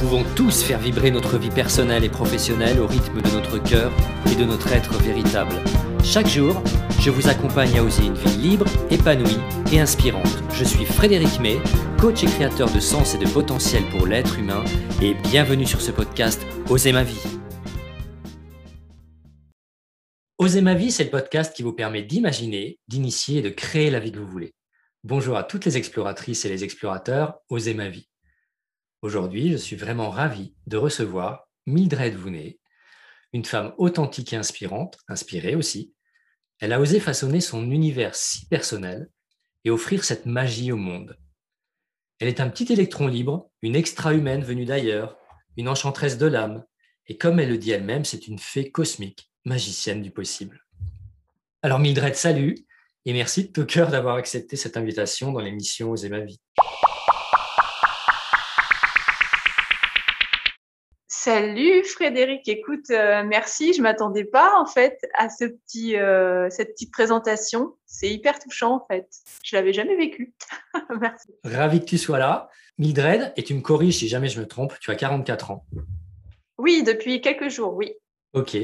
pouvons tous faire vibrer notre vie personnelle et professionnelle au rythme de notre cœur et de notre être véritable. Chaque jour, je vous accompagne à oser une vie libre, épanouie et inspirante. Je suis Frédéric May, coach et créateur de sens et de potentiel pour l'être humain et bienvenue sur ce podcast Oser ma vie. Oser ma vie, c'est le podcast qui vous permet d'imaginer, d'initier et de créer la vie que vous voulez. Bonjour à toutes les exploratrices et les explorateurs, Oser ma vie. Aujourd'hui, je suis vraiment ravi de recevoir Mildred Vounet, une femme authentique et inspirante, inspirée aussi. Elle a osé façonner son univers si personnel et offrir cette magie au monde. Elle est un petit électron libre, une extra-humaine venue d'ailleurs, une enchanteresse de l'âme, et comme elle le dit elle-même, c'est une fée cosmique, magicienne du possible. Alors Mildred, salut, et merci de tout cœur d'avoir accepté cette invitation dans l'émission Oser ma vie. Salut Frédéric, écoute, euh, merci. Je m'attendais pas en fait à ce petit, euh, cette petite présentation. C'est hyper touchant en fait. Je l'avais jamais vécu. merci. Ravi que tu sois là. Mildred, et tu me corriges si jamais je me trompe, tu as 44 ans. Oui, depuis quelques jours, oui. Ok.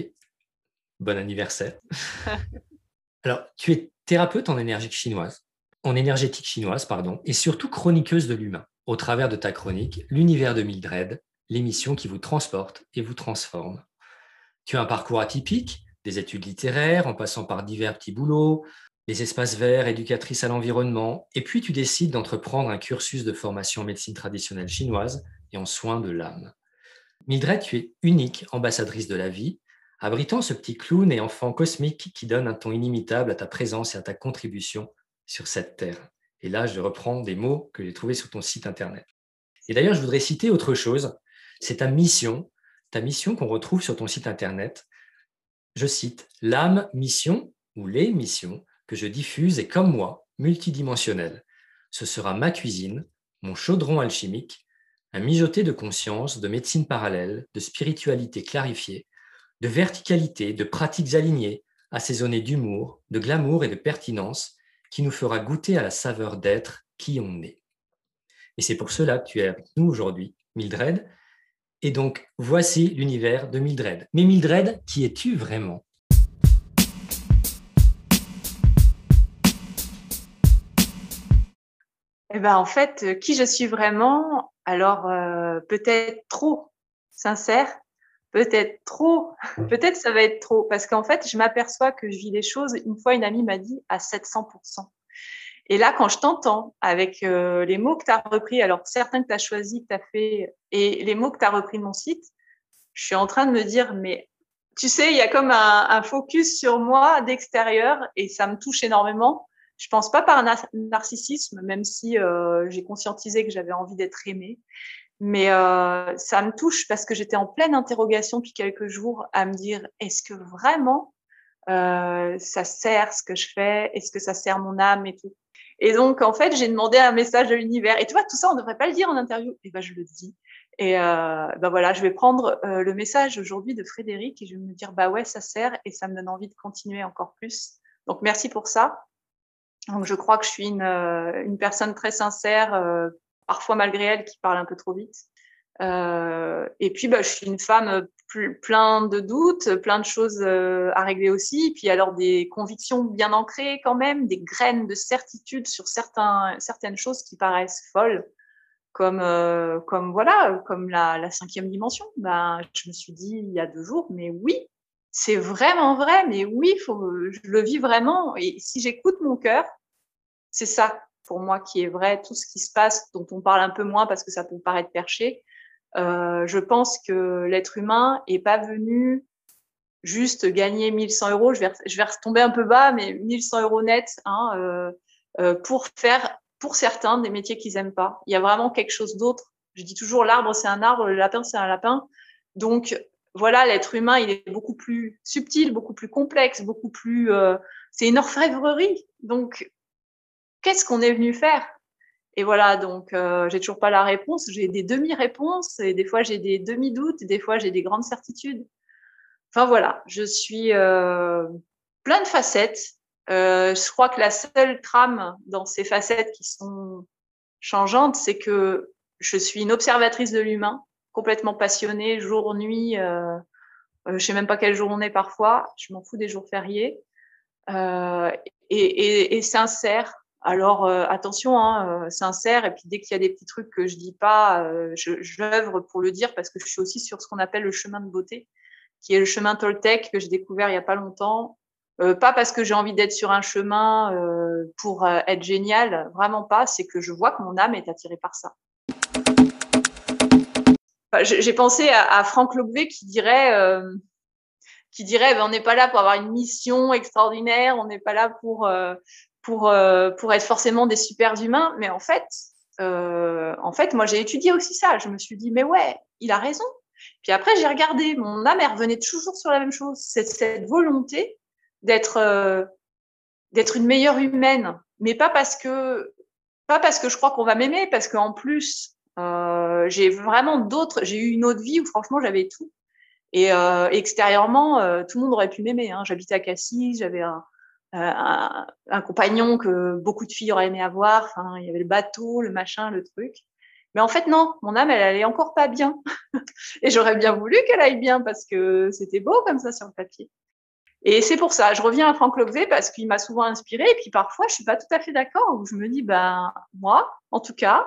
Bon anniversaire. Alors, tu es thérapeute en énergie chinoise, en énergétique chinoise, pardon, et surtout chroniqueuse de l'humain. Au travers de ta chronique, l'univers de Mildred l'émission qui vous transporte et vous transforme. Tu as un parcours atypique, des études littéraires en passant par divers petits boulots, des espaces verts, éducatrice à l'environnement, et puis tu décides d'entreprendre un cursus de formation en médecine traditionnelle chinoise et en soins de l'âme. Mildred, tu es unique ambassadrice de la vie, abritant ce petit clown et enfant cosmique qui donne un ton inimitable à ta présence et à ta contribution sur cette terre. Et là, je reprends des mots que j'ai trouvés sur ton site internet. Et d'ailleurs, je voudrais citer autre chose c'est ta mission, ta mission qu'on retrouve sur ton site internet. Je cite, l'âme mission ou les missions que je diffuse est comme moi, multidimensionnelle. Ce sera ma cuisine, mon chaudron alchimique, un mijoté de conscience, de médecine parallèle, de spiritualité clarifiée, de verticalité, de pratiques alignées, assaisonnées d'humour, de glamour et de pertinence, qui nous fera goûter à la saveur d'être qui on est. Et c'est pour cela que tu es avec nous aujourd'hui, Mildred, et donc, voici l'univers de Mildred. Mais Mildred, qui es-tu vraiment? Eh ben, en fait, euh, qui je suis vraiment? Alors, euh, peut-être trop sincère, peut-être trop, peut-être ça va être trop, parce qu'en fait, je m'aperçois que je vis les choses. Une fois, une amie m'a dit à 700%. Et là, quand je t'entends avec euh, les mots que tu as repris, alors certains que tu as choisis, que tu as fait, et les mots que tu as repris de mon site, je suis en train de me dire, mais tu sais, il y a comme un, focus sur moi d'extérieur et ça me touche énormément. Je pense pas par narcissisme, même si euh, j'ai conscientisé que j'avais envie d'être aimée. Mais euh, ça me touche parce que j'étais en pleine interrogation depuis quelques jours à me dire est-ce que vraiment ça sert ce que je fais? Est-ce que ça sert mon âme et tout? Et donc, en fait, j'ai demandé un message de l'univers. Et tu vois, tout ça, on ne devrait pas le dire en interview. Et ben, je le dis. Et euh, ben voilà, je vais prendre euh, le message aujourd'hui de Frédéric et je vais me dire, bah ouais, ça sert et ça me donne envie de continuer encore plus. Donc, merci pour ça. Donc, je crois que je suis une, euh, une personne très sincère, euh, parfois malgré elle, qui parle un peu trop vite. Euh, et puis, bah, je suis une femme plein de doutes, plein de choses euh, à régler aussi. Puis alors des convictions bien ancrées quand même, des graines de certitude sur certaines choses qui paraissent folles, comme, euh, comme voilà, comme la, la, cinquième dimension. Ben, je me suis dit il y a deux jours, mais oui, c'est vraiment vrai, mais oui, faut, je le vis vraiment. Et si j'écoute mon cœur, c'est ça pour moi qui est vrai. Tout ce qui se passe, dont on parle un peu moins parce que ça peut paraître perché, euh, je pense que l'être humain est pas venu juste gagner 1100 euros. Je vais, je vais retomber un peu bas, mais 1100 euros net hein, euh, euh, pour faire, pour certains, des métiers qu'ils aiment pas. Il y a vraiment quelque chose d'autre. Je dis toujours, l'arbre c'est un arbre, le lapin c'est un lapin. Donc voilà, l'être humain, il est beaucoup plus subtil, beaucoup plus complexe, beaucoup plus. Euh, c'est une orfèvrerie. Donc, qu'est-ce qu'on est venu faire? Et voilà, donc euh, j'ai toujours pas la réponse. J'ai des demi-réponses et des fois j'ai des demi-doutes, des fois j'ai des grandes certitudes. Enfin voilà, je suis euh, plein de facettes. Euh, je crois que la seule trame dans ces facettes qui sont changeantes, c'est que je suis une observatrice de l'humain complètement passionnée, jour, nuit. Je sais même pas quel jour on est parfois. Je m'en fous des jours fériés. Et, sincère. Alors attention, hein, sincère. Et puis dès qu'il y a des petits trucs que je dis pas, j'œuvre pour le dire parce que je suis aussi sur ce qu'on appelle le chemin de beauté, qui est le chemin Toltec que j'ai découvert il y a pas longtemps euh, pas parce que j'ai envie d'être sur un chemin euh, pour euh, être génial, vraiment pas. C'est que je vois que mon âme est attirée par ça. j'ai pensé à, Franck qui dirait, qui dirait, ben, on n'est pas là pour avoir une mission extraordinaire, on n'est pas là pour pour pour être forcément des super humains. Mais en fait, en fait, moi j'ai étudié aussi ça. Je me suis dit, mais ouais, il a raison. Puis après, j'ai regardé, mon âme, elle revenait toujours sur la même chose, cette, cette volonté d'être euh, d'être une meilleure humaine, mais pas parce que pas parce que je crois qu'on va m'aimer, parce qu'en plus euh, j'ai vraiment d'autres, j'ai eu une autre vie où franchement j'avais tout. Et euh, extérieurement, euh, tout le monde aurait pu m'aimer. Hein. J'habitais à Cassis, j'avais un, un, un, compagnon que beaucoup de filles auraient aimé avoir. Il y avait le bateau, le machin, le truc. Mais en fait, non, mon âme, elle allait encore pas bien. et j'aurais bien voulu qu'elle aille bien parce que c'était beau comme ça sur le papier. Et c'est pour ça, je reviens à Franck Lobvé parce qu'il m'a souvent inspiré. Et puis parfois, je suis pas tout à fait d'accord, où je me dis, ben moi, en tout cas,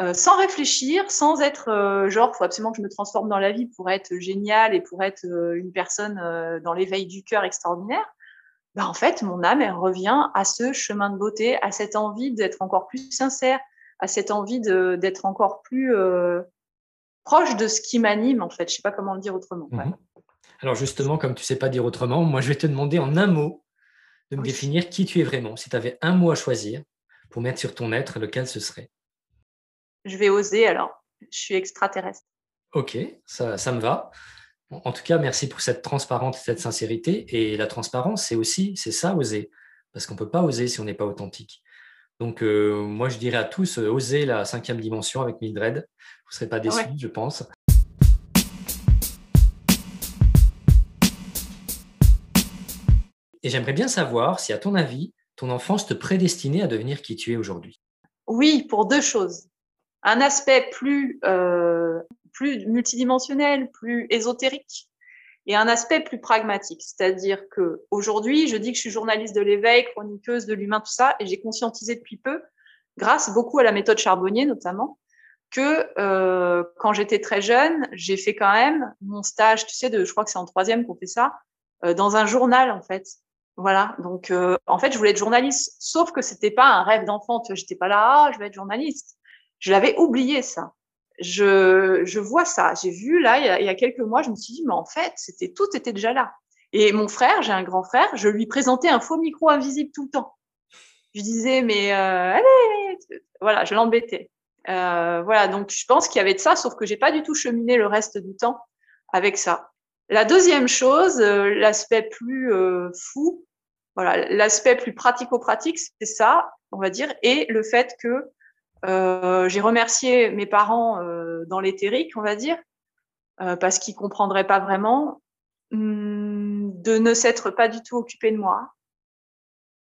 euh, sans réfléchir, sans être euh, genre, faut absolument que je me transforme dans la vie pour être génial et pour être euh, une personne euh, dans l'éveil du cœur extraordinaire. Ben, en fait, mon âme, elle revient à ce chemin de beauté, à cette envie d'être encore plus sincère, à cette envie d'être encore plus proche de ce qui m'anime, en fait. Je sais pas comment le dire autrement. Mmh alors justement, comme tu ne sais pas dire autrement, moi je vais te demander en un mot de me définir qui tu es vraiment. Si tu avais un mot à choisir pour mettre sur ton être, lequel ce serait? Je vais oser alors. Je suis extraterrestre. Ok, ça, ça me va. En tout cas, merci pour cette transparence, cette sincérité. Et la transparence, c'est aussi, c'est ça, oser. Parce qu'on ne peut pas oser si on n'est pas authentique. Donc, euh, moi, je dirais à tous, euh, osez la cinquième dimension avec Mildred. Vous ne serez pas déçus, je pense. Et j'aimerais bien savoir si, à ton avis, ton enfance te prédestinait à devenir qui tu es aujourd'hui? Oui, pour deux choses. Un aspect plus, euh, plus multidimensionnel, plus ésotérique, et un aspect plus pragmatique. C'est-à-dire que aujourd'hui, je dis que je suis journaliste de l'éveil, chroniqueuse de l'humain, tout ça, et j'ai conscientisé depuis peu, grâce beaucoup à la méthode Charbonnier notamment, que euh, quand j'étais très jeune, j'ai fait quand même mon stage, tu sais, de, je crois que c'est en troisième qu'on fait ça, euh, dans un journal en fait. Voilà, donc euh, en fait, je voulais être journaliste, sauf que c'était pas un rêve d'enfant. Tu vois, j'étais pas là, ah, je vais être journaliste. Je l'avais oublié ça. Je, je vois ça. J'ai vu là, il y, a, il y, a, quelques mois, je me suis dit, mais en fait, c'était tout était déjà là. Et mon frère, j'ai un grand frère, je lui présentais un faux micro invisible tout le temps. Je disais, mais euh, allez, voilà, je l'embêtais. Euh, voilà, donc je pense qu'il y avait de ça, sauf que j'ai pas du tout cheminé le reste du temps avec ça. La deuxième chose, euh, l'aspect plus euh, fou, voilà, l'aspect plus pratico-pratique, c'est ça, on va dire, et le fait que euh, j'ai remercié mes parents euh, dans l'éthérique, on va dire, euh, parce qu'ils comprendraient pas vraiment, hum, de ne s'être pas du tout occupés de moi.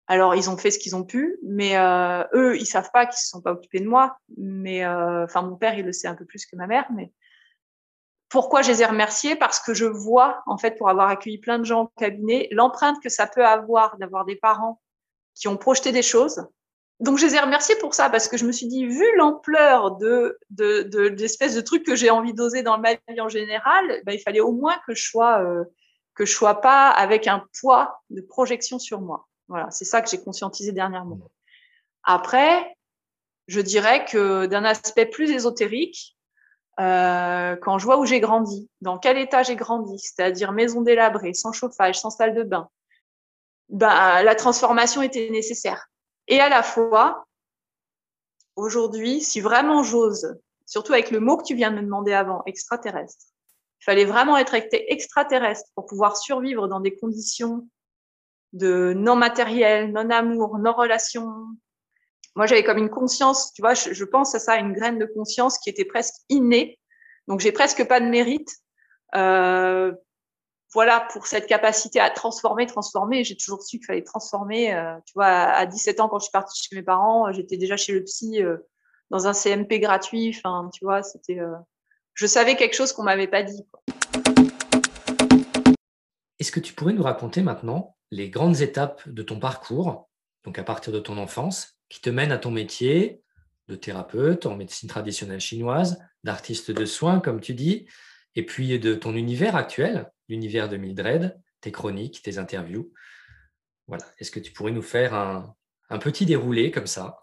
Alors ils ont fait ce qu'ils ont pu, mais eux ils savent pas qu'ils se sont pas occupés de moi. Mais enfin mon père il le sait un peu plus que ma mère, mais pourquoi je les ai remerciés? Parce que je vois, en fait, pour avoir accueilli plein de gens au cabinet, l'empreinte que ça peut avoir d'avoir des parents qui ont projeté des choses. Donc, je les ai remerciés pour ça, parce que je me suis dit, vu l'ampleur de, de, de, d'espèces de trucs que j'ai envie d'oser dans ma vie en général, ben, il fallait au moins que je sois, euh, que je sois pas avec un poids de projection sur moi. Voilà, c'est ça que j'ai conscientisé dernièrement. Après, je dirais que d'un aspect plus ésotérique, euh, quand je vois où j'ai grandi, dans quel état j'ai grandi, c'est-à-dire maison délabrée, sans chauffage, sans salle de bain, ben, la transformation était nécessaire. Et à la fois, aujourd'hui, si vraiment j'ose, surtout avec le mot que tu viens de me demander avant, extraterrestre, il fallait vraiment être extraterrestre pour pouvoir survivre dans des conditions de non matériel, non amour, non relation, moi, j'avais comme une conscience, tu vois, je, pense à ça, une graine de conscience qui était presque innée. Donc, j'ai presque pas de mérite. Euh, voilà, pour cette capacité à transformer, transformer. J'ai toujours su qu'il fallait transformer. Euh, tu vois, à, 17 ans, quand je suis partie chez mes parents, j'étais déjà chez le psy euh, dans un CMP gratuit. Enfin, tu vois, c'était. Euh, je savais quelque chose qu'on m'avait pas dit. Est-ce que tu pourrais nous raconter maintenant les grandes étapes de ton parcours, donc à partir de ton enfance, qui te mènent à ton métier de thérapeute en médecine traditionnelle chinoise, d'artiste de soins, comme tu dis, et puis de ton univers actuel, l'univers de Mildred, tes chroniques, tes interviews. Voilà. Est-ce que tu pourrais nous faire un, petit déroulé comme ça?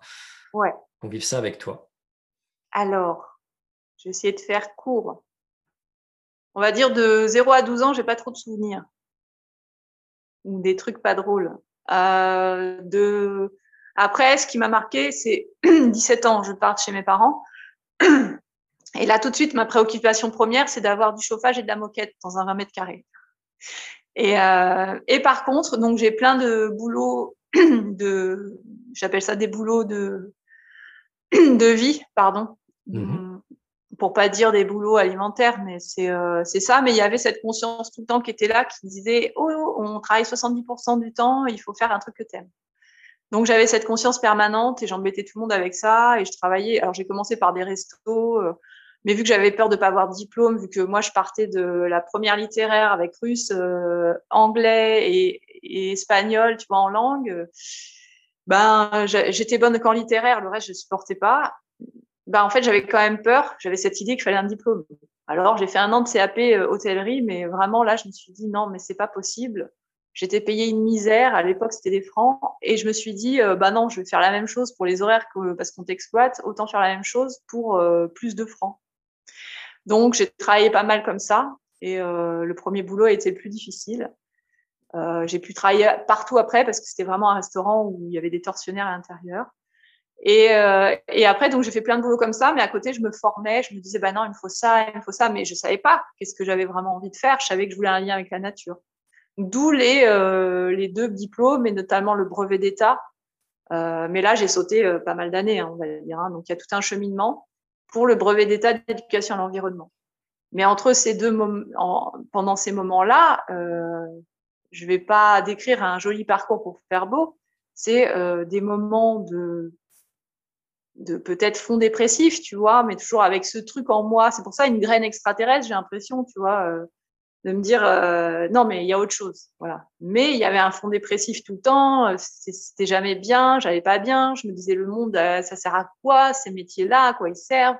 Ouais. On vive ça avec toi. Alors, je vais essayer de faire court. On va dire de 0 à 12 ans, j'ai pas trop de souvenirs. Ou des trucs pas drôles. Euh, de... Après, ce qui m'a marqué, c'est 17 ans, je pars chez mes parents. Et là, tout de suite, ma préoccupation première, c'est d'avoir du chauffage et de la moquette dans un 20 mètres carrés. Et, euh, et par contre, donc j'ai plein de boulots de, j'appelle ça des boulots de de vie, pardon, mmh pour pas dire des boulots alimentaires, mais c'est euh, c'est ça. Mais il y avait cette conscience tout le temps qui était là, qui disait oh, on travaille 70% du temps, il faut faire un truc que t'aimes. Donc j'avais cette conscience permanente et j'embêtais tout le monde avec ça et je travaillais. Alors j'ai commencé par des restos. Euh, mais vu que j'avais peur de pas avoir de diplôme, vu que moi je partais de la première littéraire avec russe, euh, anglais et, et, espagnol, tu vois, en langue, ben j'étais bonne qu'en littéraire, le reste je supportais pas. Ben en fait j'avais quand même peur, j'avais cette idée qu'il fallait un diplôme. Alors j'ai fait un an de CAP euh, hôtellerie, mais vraiment là je me suis dit non mais c'est pas possible. J'étais payée une misère, à l'époque c'était des francs, et je me suis dit, euh, bah non, je vais faire la même chose pour les horaires que, parce qu'on t'exploite, autant faire la même chose pour euh, plus de francs. Donc, j'ai travaillé pas mal comme ça. Et euh, le premier boulot a été le plus difficile. Euh, j'ai pu travailler partout après parce que c'était vraiment un restaurant où il y avait des tortionnaires à l'intérieur. Et, euh, et, après, donc j'ai fait plein de boulots comme ça, mais à côté, je me formais, je me disais, bah non, il me faut ça, il me faut ça, mais je savais pas qu'est-ce que j'avais vraiment envie de faire. Je savais que je voulais un lien avec la nature. D'où les, euh, les deux diplômes, et notamment le brevet d'État. Euh, mais là, j'ai sauté euh, pas mal d'années, hein, on va dire. Hein. Donc, il y a tout un cheminement pour le brevet d'État d'éducation à l'environnement. Mais entre ces deux moments, pendant ces moments-là, euh, je vais pas décrire un joli parcours pour faire beau. C'est euh, des moments de, de peut-être fond dépressif, tu vois, mais toujours avec ce truc en moi. C'est pour ça une graine extraterrestre, j'ai l'impression, tu vois, euh, de me dire euh, non, mais il y a autre chose, voilà. Mais il y avait un fond dépressif tout le temps. Euh, c'était jamais bien, j'allais pas bien. Je me disais le monde, euh, ça sert à quoi ces métiers-là, à quoi ils servent?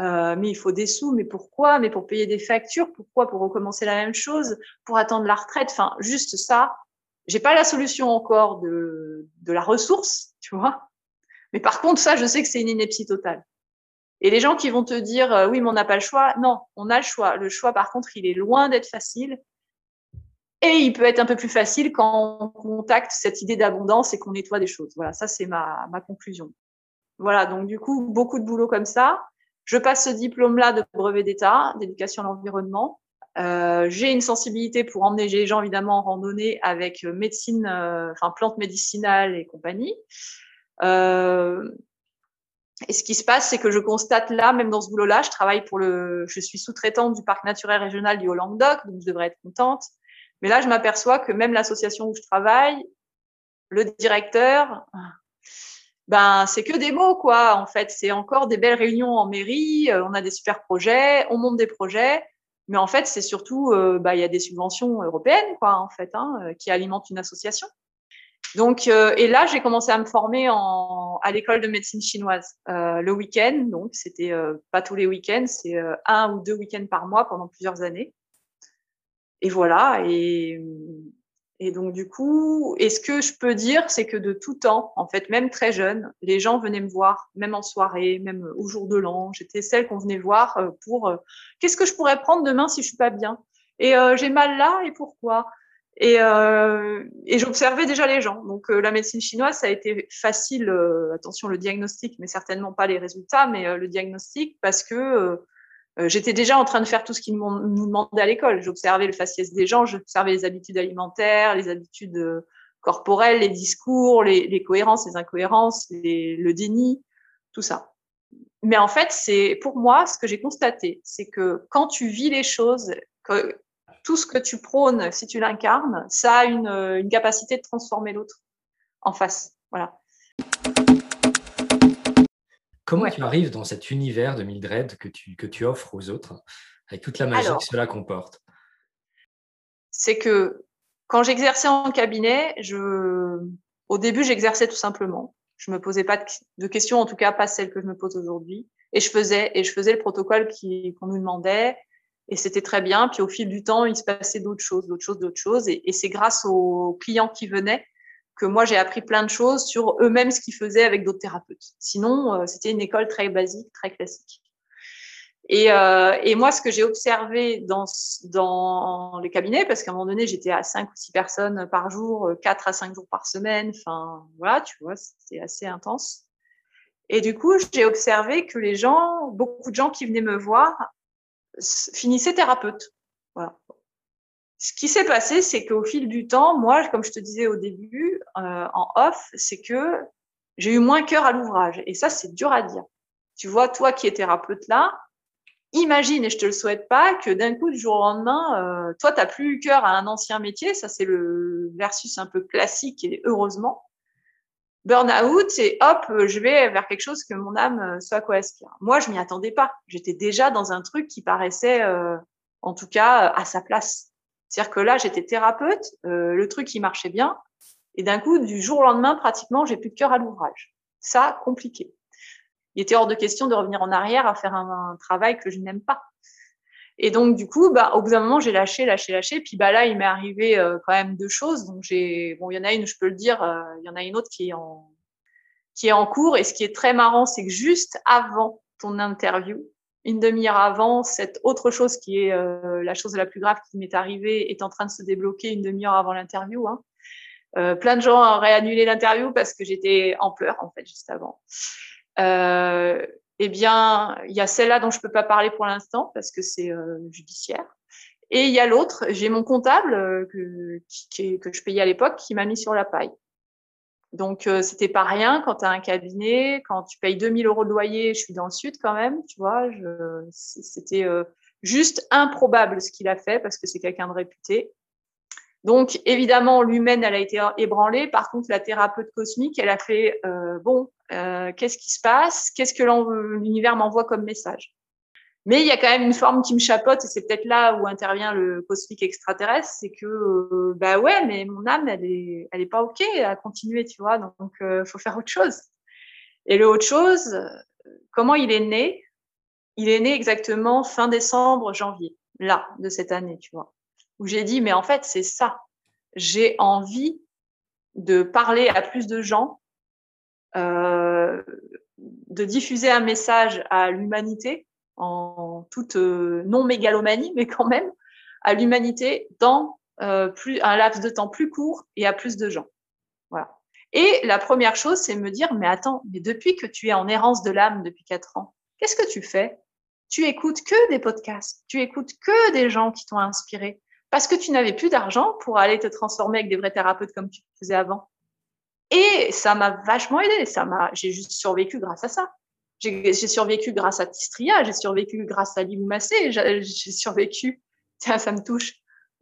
Euh, Mais il faut des sous, mais pourquoi? Mais pour payer des factures, pourquoi? Pour recommencer la même chose, pour attendre la retraite? Enfin, juste ça. J'ai pas la solution encore de de la ressource, tu vois. Mais par contre, ça, je sais que c'est une ineptie totale. Et les gens qui vont te dire euh, oui, mais on n'a pas le choix, non, on a le choix. Le choix, par contre, il est loin d'être facile. Et il peut être un peu plus facile quand on contacte cette idée d'abondance et qu'on nettoie des choses. Voilà, ça, c'est ma, ma conclusion. Voilà, donc du coup, beaucoup de boulot comme ça. Je passe ce diplôme-là de brevet d'État, d'éducation à l'environnement. Euh, j'ai une sensibilité pour emmener les gens évidemment en randonnée avec médecine, euh, enfin plantes médicinales et compagnie. Euh, et ce qui se passe, c'est que je constate là, même dans ce boulot-là, je travaille pour le, je suis sous-traitante du parc naturel régional du Haut-Languedoc, donc je devrais être contente. Mais là, je m'aperçois que même l'association où je travaille, le directeur, ben c'est que des mots quoi. En fait, c'est encore des belles réunions en mairie. Euh, on a des super projets, on monte des projets, mais en fait, c'est surtout, euh, bah, il y a des subventions européennes quoi, en fait, hein, euh, qui alimentent une association. Donc, euh, et là, j'ai commencé à me former en, à l'école de médecine chinoise euh, le week-end. Donc, c'était euh, pas tous les week-ends, c'est un ou deux week-ends par mois pendant plusieurs années. Et voilà. Et, et donc, du coup, et ce que je peux dire, c'est que de tout temps, en fait, même très jeune, les gens venaient me voir, même en soirée, même au jour de l'an. J'étais celle qu'on venait voir pour qu'est-ce que je pourrais prendre demain si je suis pas bien? Et j'ai mal là, et pourquoi? Et, euh, et j'observais déjà les gens. Donc euh, la médecine chinoise, ça a été facile, euh, attention le diagnostic, mais certainement pas les résultats, mais euh, le diagnostic parce que euh, j'étais déjà en train de faire tout ce qu'ils nous demandaient à l'école. J'observais le faciès des gens, j'observais les habitudes alimentaires, les habitudes corporelles, les discours, les, les cohérences, les incohérences, les, le déni, tout ça. Mais en fait, c'est pour moi ce que j'ai constaté, c'est que quand tu vis les choses, tout ce que tu prônes, si tu l'incarnes, ça a une, une, capacité de transformer l'autre en face. Voilà. Comment tu arrives dans cet univers de Mildred que tu, que tu offres aux autres, avec toute la magie que cela comporte? C'est que quand j'exerçais en cabinet, je... au début, j'exerçais tout simplement. Je me posais pas de questions, en tout cas pas celles que je me pose aujourd'hui. Et je faisais, et je faisais le protocole qu'on nous demandait. Et c'était très bien. Puis au fil du temps, il se passait d'autres choses, d'autres choses, d'autres choses. Et, c'est grâce aux clients qui venaient que moi j'ai appris plein de choses sur eux-mêmes ce qu'ils faisaient avec d'autres thérapeutes. Sinon, euh, c'était une école très basique, très classique. Et, euh, moi, ce que j'ai observé dans, dans les cabinets, parce qu'à un moment donné, j'étais à 5 ou 6 personnes par jour, 4 à 5 jours par semaine, enfin voilà, tu vois, c'était assez intense. Et du coup, j'ai observé que les gens, beaucoup de gens qui venaient me voir, finissaient thérapeutes. Voilà ce qui s'est passé, c'est qu'au fil du temps, moi, comme je te disais au début, euh, en off, c'est que j'ai eu moins cœur à l'ouvrage. Et ça, c'est dur à dire. Tu vois, toi qui es thérapeute là, imagine, et je te le souhaite pas, que d'un coup, du jour au lendemain, euh, toi, tu n'as plus eu cœur à un ancien métier. Ça, c'est le versus un peu classique et heureusement. Burn-out et hop, je vais vers quelque chose que mon âme euh, soit quoi aspire. Moi, je m'y attendais pas. J'étais déjà dans un truc qui paraissait, en tout cas, à sa place. C'est-à-dire que là, j'étais thérapeute, euh, le truc qui marchait bien, et d'un coup, du jour au lendemain, pratiquement, j'ai plus de cœur à l'ouvrage. Ça, compliqué. Il était hors de question de revenir en arrière à faire un, travail que je n'aime pas. Et donc, du coup, bah, au bout d'un moment, j'ai lâché, lâché, lâché. Puis bah, là, il m'est arrivé euh, quand même deux choses. Donc, j'ai, bon, il y en a une, je peux le dire, euh, il y en a une autre qui est en, cours. Et ce qui est très marrant, c'est que juste avant ton interview, une demi-heure avant, cette autre chose qui est euh, la chose la plus grave qui m'est arrivée est en train de se débloquer une demi-heure avant l'interview. Hein. Plein de gens auraient annulé l'interview parce que j'étais en pleurs en fait juste avant. Eh bien, il y a celle-là dont je peux pas parler pour l'instant parce que c'est euh, judiciaire. Et il y a l'autre, j'ai mon comptable euh, que, qui, que je payais à l'époque qui m'a mis sur la paille. Donc, euh, c'était pas rien quand tu as un cabinet, quand tu payes 2000 euros de loyer, je suis dans le sud quand même, tu vois, c'était juste improbable ce qu'il a fait parce que c'est quelqu'un de réputé. Donc, évidemment, l'humaine, elle a été ébranlée. Par contre, la thérapeute cosmique, elle a fait, euh, bon, euh, qu'est-ce qui se passe? Qu'est-ce que l'univers m'envoie comme message? Mais il y a quand même une forme qui me chapote et c'est peut-être là où intervient le cosmique extraterrestre, c'est que euh, bah ouais, mais mon âme elle est elle est pas ok à continuer, tu vois, donc faut faire autre chose. Et le autre chose, comment il est né? Il est né exactement fin décembre, janvier, là de cette année, tu vois, où j'ai dit mais en fait c'est ça, j'ai envie de parler à plus de gens, euh, de diffuser un message à l'humanité en toute euh, non mégalomanie, mais quand même à l'humanité dans euh, plus, un laps de temps plus court et à plus de gens. Voilà. Et la première chose, c'est me dire, mais attends, mais depuis que tu es en errance de l'âme depuis quatre ans, qu'est-ce que tu fais? Tu écoutes que des podcasts, tu écoutes que des gens qui t'ont inspiré, parce que tu n'avais plus d'argent pour aller te transformer avec des vrais thérapeutes comme tu faisais avant. Et ça m'a vachement aidé. Ça m'a, j'ai juste survécu grâce à ça. J'ai survécu grâce à Tistria, j'ai survécu grâce à Livou Massé, j'ai survécu, tiens, ça me touche,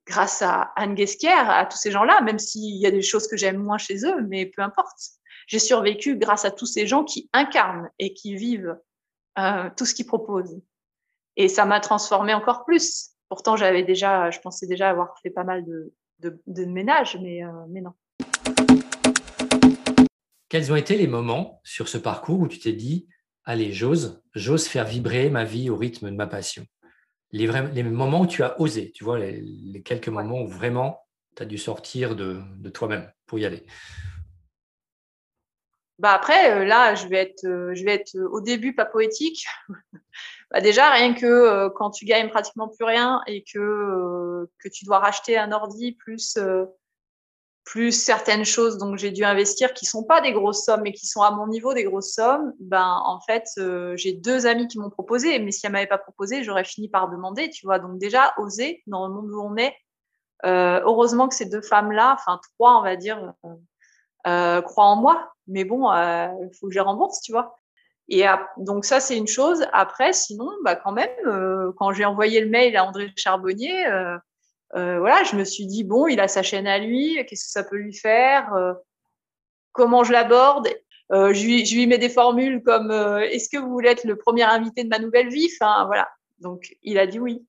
grâce à Anne Guesquière, à tous ces gens-là, même s'il y a des choses que j'aime moins chez eux, mais peu importe. J'ai survécu grâce à tous ces gens qui incarnent et qui vivent euh, tout ce qu'ils proposent. Et ça m'a transformé encore plus. Pourtant, j'avais déjà, je pensais déjà avoir fait pas mal de, de, de ménage, mais, euh, mais non. Quels ont été les moments sur ce parcours où tu t'es dit, allez, j'ose, j'ose faire vibrer ma vie au rythme de ma passion. Les, les moments où tu as osé, tu vois, les, quelques moments où vraiment tu as dû sortir de, toi-même pour y aller. Bah après, euh, là, je vais être, euh, je vais être euh, au début pas poétique. bah déjà, rien que quand tu gagnes pratiquement plus rien et que, que tu dois racheter un ordi plus plus certaines choses donc j'ai dû investir qui sont pas des grosses sommes mais qui sont à mon niveau des grosses sommes, ben en fait j'ai deux amis qui m'ont proposé, mais si elles m'avaient pas proposé, j'aurais fini par demander, tu vois. Donc déjà oser dans le monde où on est. Heureusement que ces deux femmes-là, enfin trois on va dire, euh, croient en moi. Mais bon, il faut que je rembourse, tu vois. Et donc ça c'est une chose. Après sinon, bah quand même, quand j'ai envoyé le mail à André Charbonnier euh, voilà, je me suis dit bon, il a sa chaîne à lui, qu'est-ce que ça peut lui faire euh, Comment je l'aborde Euh, je, lui, mets des formules comme euh, Est-ce que vous voulez être le premier invité de ma nouvelle vie? Enfin, voilà. Donc, il a dit oui.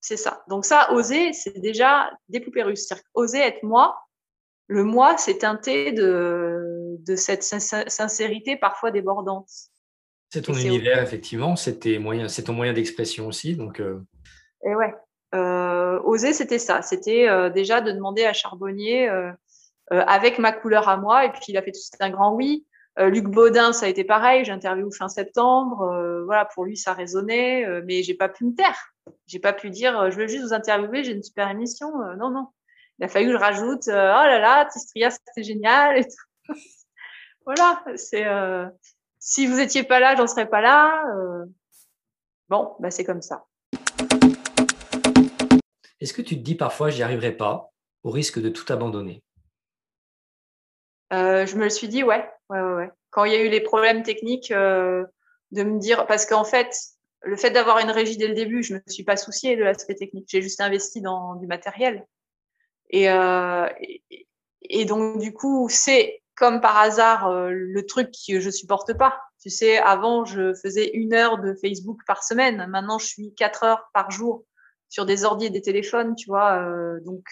C'est ça. Donc, ça, oser, c'est déjà des poupées russes. Oser être moi. Le moi, c'est teinté de, de cette sincérité parfois débordante. C'est ton univers, effectivement. C'est ton moyen d'expression aussi. Donc, euh... Et ouais. Euh, oser, c'était ça. C'était euh, déjà de demander à Charbonnier avec ma couleur à moi. Et puis, il a fait tout un grand oui. Luc Baudin, ça a été pareil. J'ai interviewé fin septembre. voilà, pour lui, ça résonnait. mais j'ai pas pu me taire. J'ai pas pu dire, je veux juste vous interviewer, j'ai une super émission. non, non. Il a fallu que je rajoute, oh là là, Tistria, c'était génial. Et voilà, c'est si vous étiez pas là, j'en serais pas là. bon, bah c'est comme ça. Est-ce que tu te dis parfois, j'y arriverai pas, au risque de tout abandonner? Euh, Je me le suis dit, ouais. ouais, ouais, Quand il y a eu les problèmes techniques, euh, de me dire, parce qu'en fait, le fait d'avoir une régie dès le début, je ne me suis pas souciée de l'aspect technique. J'ai juste investi dans du matériel. Et, euh, et, donc, du coup, c'est comme par hasard le truc que je supporte pas. Tu sais, avant, je faisais une heure de Facebook par semaine. Maintenant, je suis quatre heures par jour sur des ordi et des téléphones, tu vois. Euh, donc,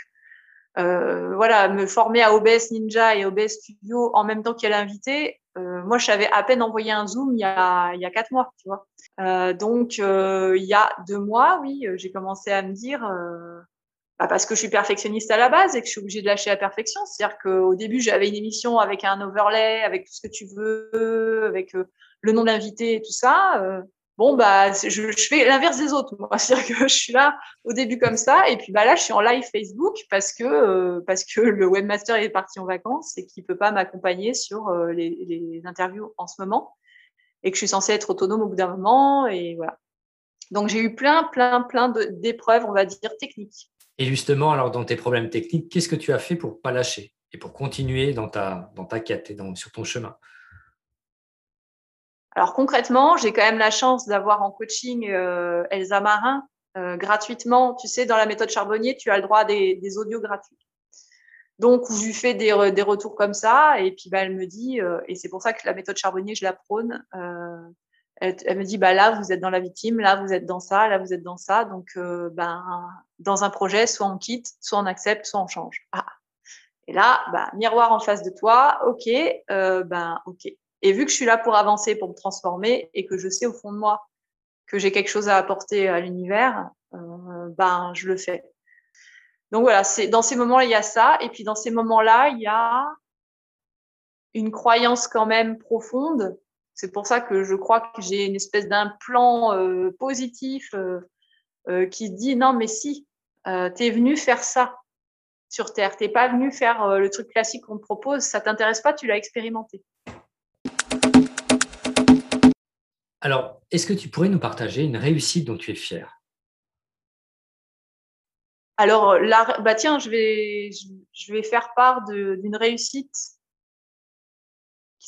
euh, voilà, me former à OBS Ninja et OBS Studio en même temps qu'elle invité. Euh, moi, je savais à peine envoyer un Zoom il y a, il y a quatre mois, tu vois. Euh, donc, euh, il y a deux mois, oui, j'ai commencé à me dire, bah parce que je suis perfectionniste à la base et que je suis obligée de lâcher la perfection. C'est-à-dire qu'au début, j'avais une émission avec un overlay, avec tout ce que tu veux, avec le nom de l'invité et tout ça. Bon bah je, fais l'inverse des autres c'est-à-dire que je suis là au début comme ça. Et puis bah là je suis en live Facebook parce que euh, parce que le webmaster est parti en vacances et qu'il peut pas m'accompagner sur euh, les, les, interviews en ce moment et que je suis censée être autonome au bout d'un moment et voilà. Donc j'ai eu plein plein plein d'épreuves on va dire techniques et justement alors dans tes problèmes techniques qu'est-ce que tu as fait pour pas lâcher et pour continuer dans ta dans ta quête et dans, sur ton chemin? Alors concrètement, j'ai quand même la chance d'avoir en coaching euh, Elsa Marin euh, gratuitement. Tu sais, dans la méthode Charbonnier, tu as le droit à des, des audios gratuits. Donc, je lui fais des, des, retours comme ça, et puis bah, elle me dit, euh, et c'est pour ça que la méthode Charbonnier, je la prône. Euh, elle, me dit, bah là, vous êtes dans la victime, là, vous êtes dans ça, là, vous êtes dans ça. Donc, euh, ben, dans un projet, soit on quitte, soit on accepte, soit on change. Ah. Et là, bah, miroir en face de toi, ok, ben, ok. Et vu que je suis là pour avancer, pour me transformer, et que je sais au fond de moi que j'ai quelque chose à apporter à l'univers, euh, ben je le fais. Donc voilà, c'est dans ces moments-là il y a ça, et puis dans ces moments-là il y a une croyance quand même profonde. C'est pour ça que je crois que j'ai une espèce d'un plan euh, positif euh, euh, qui dit non mais si, tu es venu faire ça sur Terre, t'es pas venu faire le truc classique qu'on te propose, ça t'intéresse pas, tu l'as expérimenté. Alors, est-ce que tu pourrais nous partager une réussite dont tu es fière Alors, bah tiens, je vais, je vais faire part d'une réussite,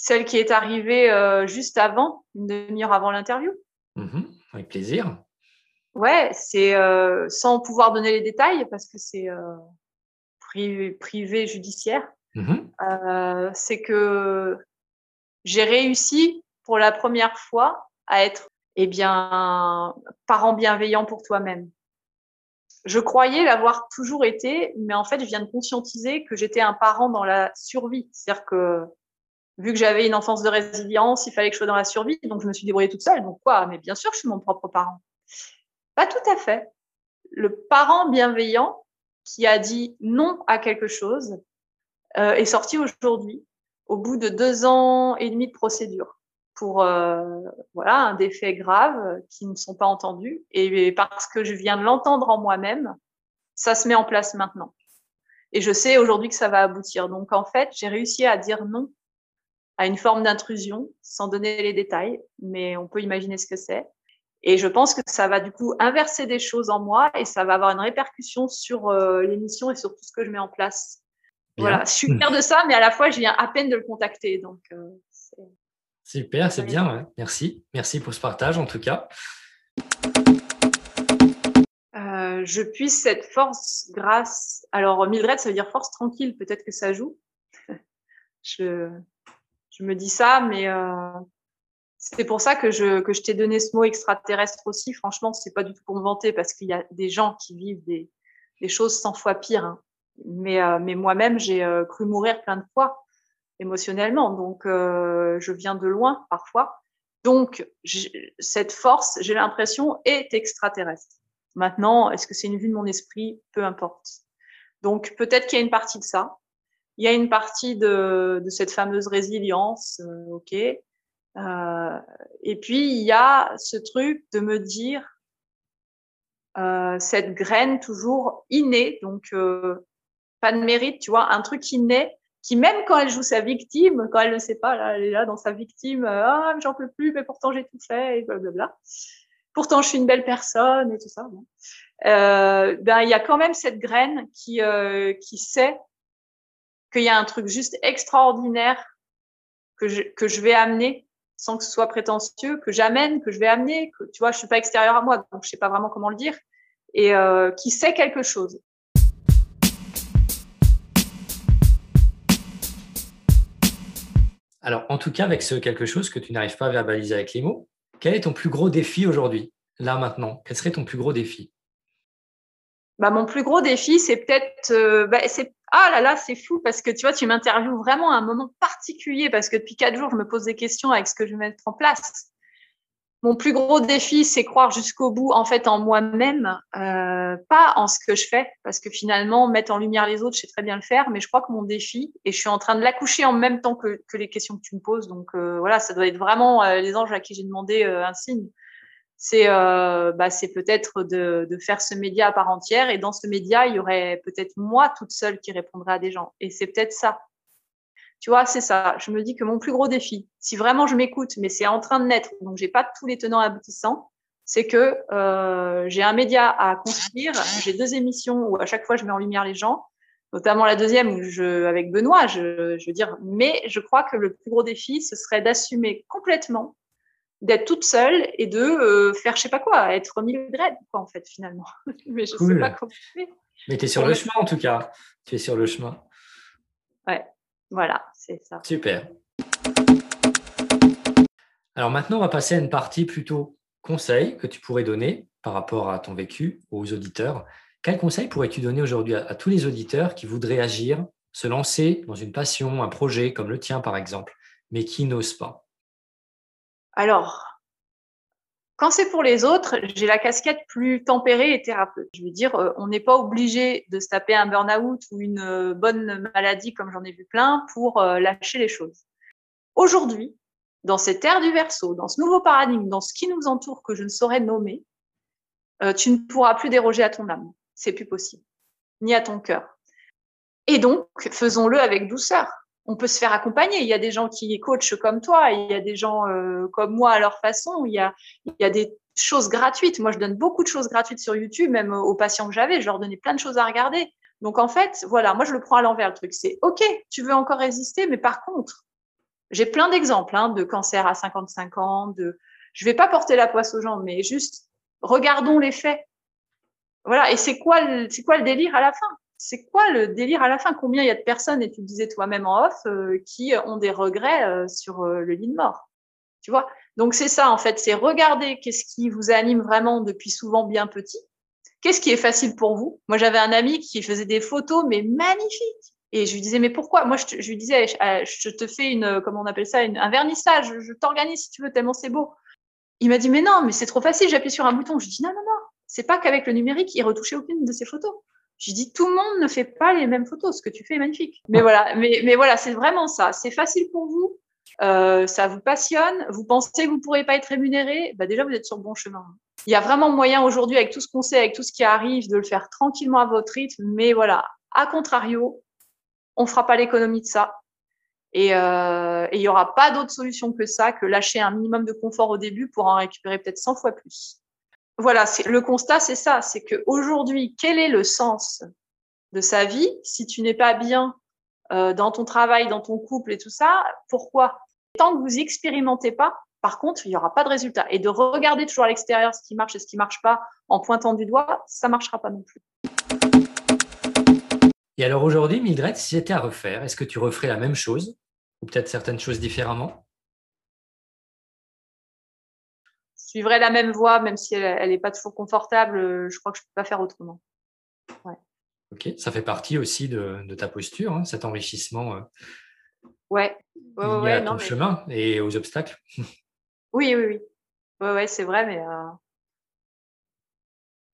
celle qui est arrivée euh, juste avant, une demi-heure avant l'interview. Mmh avec plaisir. Ouais, c'est euh, sans pouvoir donner les détails parce que c'est euh, privé, judiciaire. Mmh c'est que j'ai réussi pour la première fois à être eh bien, parent bienveillant pour toi-même. Je croyais l'avoir toujours été, mais en fait, je viens de conscientiser que j'étais un parent dans la survie. C'est-à-dire que vu que j'avais une enfance de résilience, il fallait que je sois dans la survie, donc je me suis débrouillée toute seule. Donc quoi? Mais bien sûr, je suis mon propre parent. Pas tout à fait. Le parent bienveillant qui a dit non à quelque chose euh, est sorti aujourd'hui, au bout de deux ans et demi de procédure pour euh, voilà un défait grave qui ne sont pas entendus et parce que je viens de l'entendre en moi-même, ça se met en place maintenant. Et je sais aujourd'hui que ça va aboutir. Donc en fait, j'ai réussi à dire non à une forme d'intrusion sans donner les détails, mais on peut imaginer ce que c'est. Et je pense que ça va du coup inverser des choses en moi et ça va avoir une répercussion sur euh, l'émission et sur tout ce que je mets en place. Voilà, je suis fière de ça, mais à la fois, je viens à peine de le contacter. Donc, euh, Super, c'est bien. Merci. Merci pour ce partage en tout cas. Euh, je puisse cette force grâce. Alors, Mildred, ça veut dire force tranquille, peut-être que ça joue. je... Je me dis ça, mais c'est pour ça que je, que je t'ai donné ce mot extraterrestre aussi. Franchement, c'est pas du tout pour me vanter parce qu'il y a des gens qui vivent des, des choses 100 fois pires. Hein. Mais, mais moi-même, j'ai cru mourir plein de fois émotionnellement. Donc, je viens de loin parfois. Donc, cette force, j'ai l'impression, est extraterrestre. Maintenant, est-ce que c'est une vue de mon esprit? Peu importe. Donc, peut-être qu'il y a une partie de ça. Il y a une partie de, cette fameuse résilience, euh, ok. Euh, et puis, il y a ce truc de me dire, euh, cette graine toujours innée, donc pas de mérite, tu vois, un truc inné qui même quand elle joue sa victime, quand elle ne sait pas, là, elle est là dans sa victime, euh, ah, j'en peux plus, mais pourtant j'ai tout fait, et blablabla. Pourtant, je suis une belle personne et tout ça. Euh, ben, il y a quand même cette graine qui, euh, qui sait qu'il y a un truc juste extraordinaire que je, vais amener sans que ce soit prétentieux, que j'amène, que je vais amener, que tu vois, je suis pas extérieure à moi, donc je sais pas vraiment comment le dire, et euh, qui sait quelque chose. Alors, en tout cas, avec ce quelque chose que tu n'arrives pas à verbaliser avec les mots, quel est ton plus gros défi aujourd'hui, là maintenant? Quel serait ton plus gros défi? Bah, Mon plus gros défi, c'est peut-être. Euh, bah, ah là là, c'est fou parce que tu vois, tu m'interviews vraiment à un moment particulier parce que depuis quatre jours, je me pose des questions avec ce que je vais mettre en place mon plus gros défi, c'est croire jusqu'au bout, en fait, en moi-même, euh, pas en ce que je fais, parce que finalement, mettre en lumière les autres, je très bien le faire, mais je crois que mon défi, et je suis en train de l'accoucher en même temps que, les questions que tu me poses, donc euh, voilà, ça doit être vraiment les anges à qui j'ai demandé un signe. C'est euh, bah, peut-être de, de faire ce média à part entière, et dans ce média, il y aurait peut-être moi toute seule qui répondrait à des gens, et c'est peut-être ça tu vois, c'est ça. Je me dis que mon plus gros défi, si vraiment je m'écoute, mais c'est en train de naître, donc j'ai pas tous les tenants aboutissants, c'est que euh, j'ai un média à construire, j'ai deux émissions où à chaque fois je mets en lumière les gens, notamment la deuxième où je, avec Benoît, je, je veux dire, mais je crois que le plus gros défi, ce serait d'assumer complètement d'être toute seule et de euh, faire je sais pas quoi, être Mildred, quoi, en fait, finalement. mais je sais pas comment Mais tu es sur le chemin, en tout cas. Tu es sur le chemin. Ouais. Voilà, c'est ça. Super. Alors maintenant, on va passer à une partie plutôt conseil que tu pourrais donner par rapport à ton vécu aux auditeurs. Quel conseil pourrais-tu donner aujourd'hui à, tous les auditeurs qui voudraient agir, se lancer dans une passion, un projet comme le tien par exemple, mais qui n'osent pas? Alors, quand c'est pour les autres, j'ai la casquette plus tempérée et thérapeute. Je veux dire, euh, on n'est pas obligé de se taper un burn-out ou une euh, bonne maladie, comme j'en ai vu plein, pour euh, lâcher les choses. Aujourd'hui, dans cette ère du verso, dans ce nouveau paradigme, dans ce qui nous entoure que je ne saurais nommer, tu ne pourras plus déroger à ton âme. C'est plus possible. Ni à ton cœur. Et donc, faisons-le avec douceur on peut se faire accompagner. Il y a des gens qui coachent comme toi, il y a des gens euh, comme moi à leur façon, il y, a, il y a des choses gratuites. Moi, je donne beaucoup de choses gratuites sur YouTube, même aux patients que j'avais, je leur donnais plein de choses à regarder. Donc, en fait, voilà, moi, je le prends à l'envers, le truc. C'est OK, tu veux encore résister, mais par contre, j'ai plein d'exemples hein, de cancer à 55 ans, de... Je vais pas porter la poisse aux gens, mais juste regardons les faits. Voilà, et c'est quoi, c'est quoi le délire à la fin? C'est quoi le délire à la fin? Combien il y a de personnes, et tu le disais toi-même en off, euh, qui ont des regrets euh, sur euh, le lit de mort? Tu vois? Donc c'est ça en fait, c'est regarder qu'est-ce qui vous anime vraiment depuis souvent bien petit. Qu'est-ce qui est facile pour vous? Moi j'avais un ami qui faisait des photos mais magnifiques. Et je lui disais mais pourquoi? Moi je, lui disais je te fais une comment on appelle ça? Un vernissage, je t'organise si tu veux tellement c'est beau. Il m'a dit mais non mais c'est trop facile, j'appuie sur un bouton. Je lui dis non non non, c'est pas qu'avec le numérique il retouchait aucune de ses photos. Je dis tout le monde ne fait pas les mêmes photos. Ce que tu fais est magnifique. Mais voilà, mais, voilà, c'est vraiment ça. C'est facile pour vous. Euh, ça vous passionne. Vous pensez que vous ne pourrez pas être rémunéré? Bah déjà, vous êtes sur le bon chemin. Il y a vraiment moyen aujourd'hui, avec tout ce qu'on sait, avec tout ce qui arrive, de le faire tranquillement à votre rythme. Mais voilà, à contrario, on ne fera pas l'économie de ça. Et euh, il n'y aura pas d'autre solution que ça, que lâcher un minimum de confort au début pour en récupérer peut-être 100 fois plus voilà, le constat, c'est ça, c'est qu'aujourd'hui, quel est le sens de sa vie si tu n'es pas bien euh, dans ton travail, dans ton couple et tout ça? Pourquoi? Tant que vous expérimentez pas, par contre, il n'y aura pas de résultat. Et de regarder toujours à l'extérieur ce qui marche et ce qui marche pas en pointant du doigt, ça marchera pas non plus. Et alors aujourd'hui, Mildred, si c'était à refaire, est-ce que tu referais la même chose? Ou peut-être certaines choses différemment? Suivrai la même voie, même si elle n'est pas toujours confortable. Je crois que je ne peux pas faire autrement. Ok, ça fait partie aussi de, ta posture, hein, cet enrichissement. Euh, ouais, ouais, ouais, à ton chemin et aux obstacles? Oui, oui, oui. Ouais, ouais, c'est vrai, mais euh,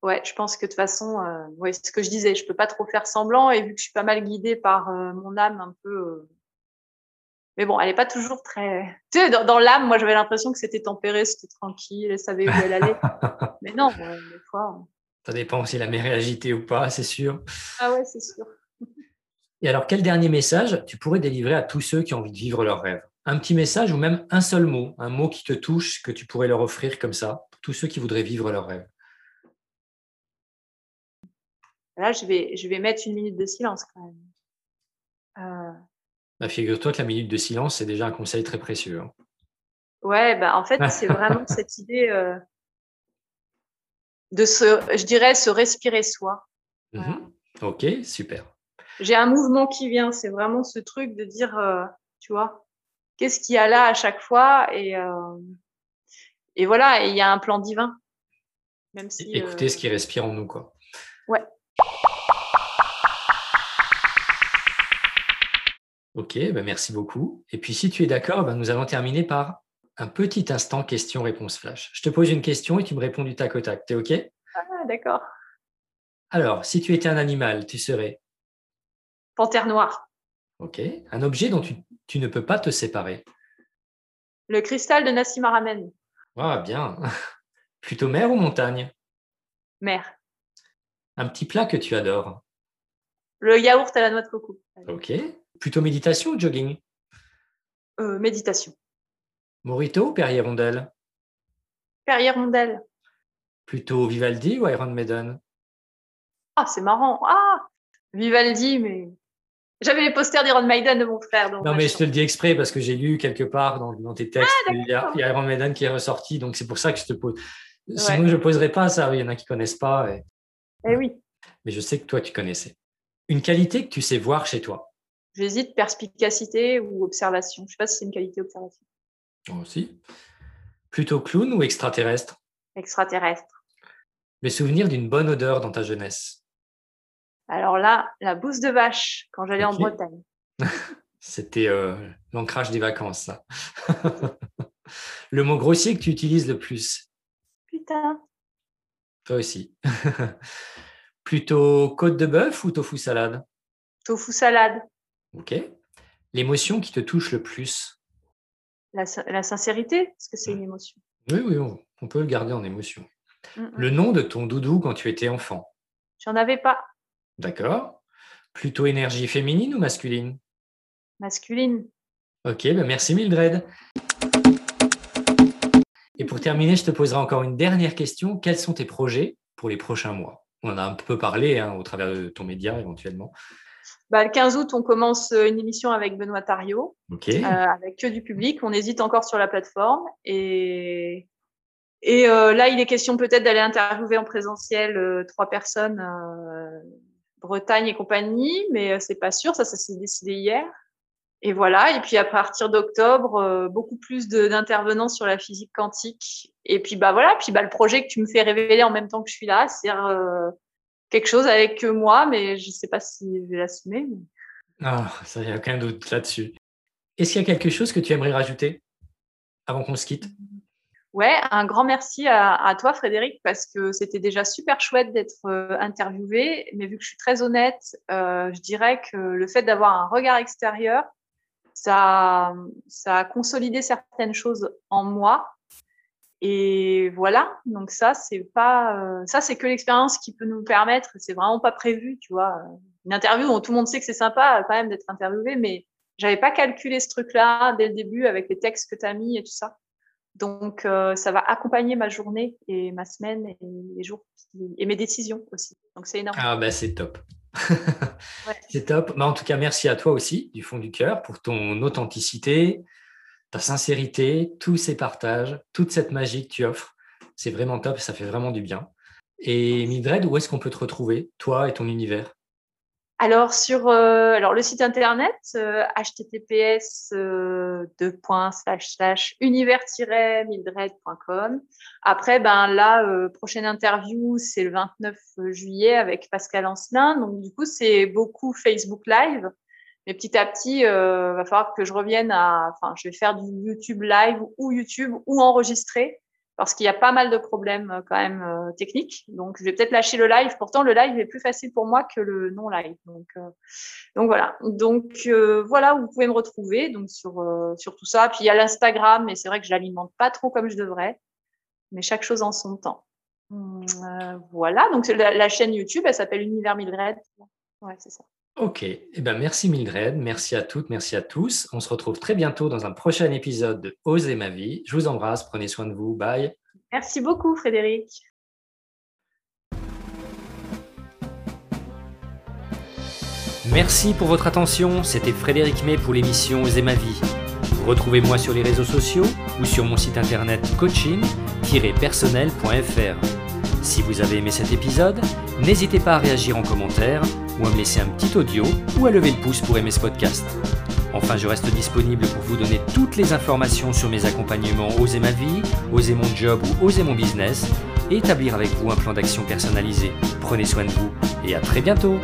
ouais, je pense que de toute façon, euh, ouais, c'est ce que je disais, je peux pas trop faire semblant et vu que je suis pas mal guidée par mon âme un peu. Mais bon, elle n'est pas toujours très. Tu sais, dans, l'âme, moi, j'avais l'impression que c'était tempéré, c'était tranquille, elle savait où elle allait. mais non, des fois. Ça dépend si la mer est agitée ou pas, c'est sûr. Ah ouais, c'est sûr. Et alors, quel dernier message tu pourrais délivrer à tous ceux qui ont envie de vivre leur rêve Un petit message ou même un seul mot, un mot qui te touche, que tu pourrais leur offrir comme ça, pour tous ceux qui voudraient vivre leur rêve Là, je vais, je vais mettre une minute de silence quand même. Euh... Bah, figure-toi que la minute de silence, c'est déjà un conseil très précieux. Hein. Ouais, bah, en fait, c'est vraiment cette idée. Euh, de se, je dirais, se respirer soi. Mhm. Ok, super. J'ai un mouvement qui vient, c'est vraiment ce truc de dire, euh, tu vois, qu'est-ce qu'il y a là à chaque fois et, euh, et voilà, il y a un plan divin. Même si, Écoutez ce qui respire en nous, quoi. Ouais. Ok, ben merci beaucoup. Et puis si tu es d'accord, ben nous allons terminer par un petit instant question-réponse flash. Je te pose une question et tu me réponds du tac au tac. T'es OK? Ah, d'accord. Alors, si tu étais un animal, tu serais? Panthère noire. OK. Un objet dont tu, ne peux pas te séparer Le cristal de Nassim Aramen. Ah, bien. Plutôt mer ou montagne? Mer. Un petit plat que tu adores Le yaourt à la noix de coco. OK. Plutôt méditation ou jogging? Euh, Méditation. Morito ou Perrier Rondelle Perrier Rondelle. Plutôt Vivaldi ou Iron Maiden? Ah, c'est marrant. Ah, Vivaldi, mais j'avais les posters d'Iron Maiden de mon frère. non, mais je te le dis exprès parce que j'ai lu quelque part dans, tes textes, ah, il, y a, Iron Maiden qui est ressorti, donc c'est pour ça que je te pose. Sinon, je ne poserais pas ça. Il y en a qui ne connaissent pas. Et... Eh oui. Mais je sais que toi, tu connaissais. Une qualité que tu sais voir chez toi? J'hésite perspicacité ou observation. Je ne sais pas si c'est une qualité observation. Aussi. Plutôt clown ou extraterrestre? Extraterrestre. Les souvenirs d'une bonne odeur dans ta jeunesse Alors là, la bouse de vache, quand j'allais en Bretagne. C'était euh, l'ancrage des vacances, ça. le mot grossier que tu utilises le plus? Putain. Toi aussi. Plutôt côte de bœuf ou tofu salade? Tofu salade. Ok. L'émotion qui te touche le plus? La, sincérité, parce que c'est une émotion. Oui, oui, on, peut le garder en émotion. Mm, mm. Le nom de ton doudou quand tu étais enfant? J'en avais pas. D'accord. Plutôt énergie féminine ou masculine? Masculine. Ok, ben merci Mildred. Et pour terminer, je te poserai encore une dernière question. Quels sont tes projets pour les prochains mois? On en a un peu parlé hein, au travers de ton média éventuellement. Bah, le 15 août, on commence euh, une émission avec Benoît Tario, euh, avec que du public. On hésite encore sur la plateforme. Et, et euh, là, il est question peut-être d'aller interviewer en présentiel trois personnes, Bretagne et compagnie, mais c'est pas sûr. Ça, ça s'est décidé hier. Et voilà. Et puis à partir d'octobre, beaucoup plus d'intervenants sur la physique quantique. Et puis bah voilà. Puis bah le projet que tu me fais révéler en même temps que je suis là, c'est quelque chose avec moi, mais je ne sais pas si je vais l'assumer. Ah, ça, il n'y a aucun doute là-dessus. Est-ce qu'il y a quelque chose que tu aimerais rajouter avant qu'on se quitte? Ouais, un grand merci à, toi, Frédéric, parce que c'était déjà super chouette d'être euh, interviewé. Mais vu que je suis très honnête, euh, je dirais que le fait d'avoir un regard extérieur, ça, ça a consolidé certaines choses en moi et voilà, donc ça, c'est pas, euh, ça, c'est que l'expérience qui peut nous permettre. C'est vraiment pas prévu, tu vois. Une interview tout le monde sait que c'est sympa quand même d'être interviewé, mais j'avais pas calculé ce truc-là dès le début avec les textes que tu as mis et tout ça. Donc, euh, ça va accompagner ma journée et ma semaine et les jours et mes décisions aussi. Donc, c'est énorme. Ah, ben, c'est top. C'est top. Mais en tout cas, merci à toi aussi, du fond du cœur, pour ton authenticité, ta sincérité, tous ces partages, toute cette magie que tu offres. C'est vraiment top, ça fait vraiment du bien. Et Mildred, où est-ce qu'on peut te retrouver, toi et ton univers? Alors sur euh, alors le site internet https euh, euh univers-mildred.com. Après ben là euh, prochaine interview c'est le 29 juillet avec Pascal Ancelin donc du coup c'est beaucoup Facebook Live. Mais petit à petit, euh, va falloir que je revienne à, enfin, je vais faire du YouTube live ou YouTube ou enregistrer parce qu'il y a pas mal de problèmes euh, quand même euh, techniques. Donc, je vais peut-être lâcher le live. Pourtant, le live est plus facile pour moi que le non live. Donc, euh, donc voilà. Donc voilà où vous pouvez me retrouver. Donc sur sur tout ça. Puis il y a l'Instagram, mais c'est vrai que je l'alimente pas trop comme je devrais. Mais chaque chose en son temps. Hum, voilà. Donc la, la, chaîne YouTube, elle s'appelle Univers Mildred. Ouais, c'est ça. Ok, eh ben, merci Mildred, merci à toutes, merci à tous. On se retrouve très bientôt dans un prochain épisode de Oser ma vie. Je vous embrasse, prenez soin de vous, bye. Merci beaucoup Frédéric. Merci pour votre attention, c'était Frédéric May pour l'émission Oser ma vie. Retrouvez-moi sur les réseaux sociaux ou sur mon site internet coaching-personnel.fr. Si vous avez aimé cet épisode, n'hésitez pas à réagir en commentaire ou à me laisser un petit audio ou à lever le pouce pour aimer ce podcast. Enfin, je reste disponible pour vous donner toutes les informations sur mes accompagnements Oser ma vie, Oser mon job ou Oser mon business et établir avec vous un plan d'action personnalisé. Prenez soin de vous et à très bientôt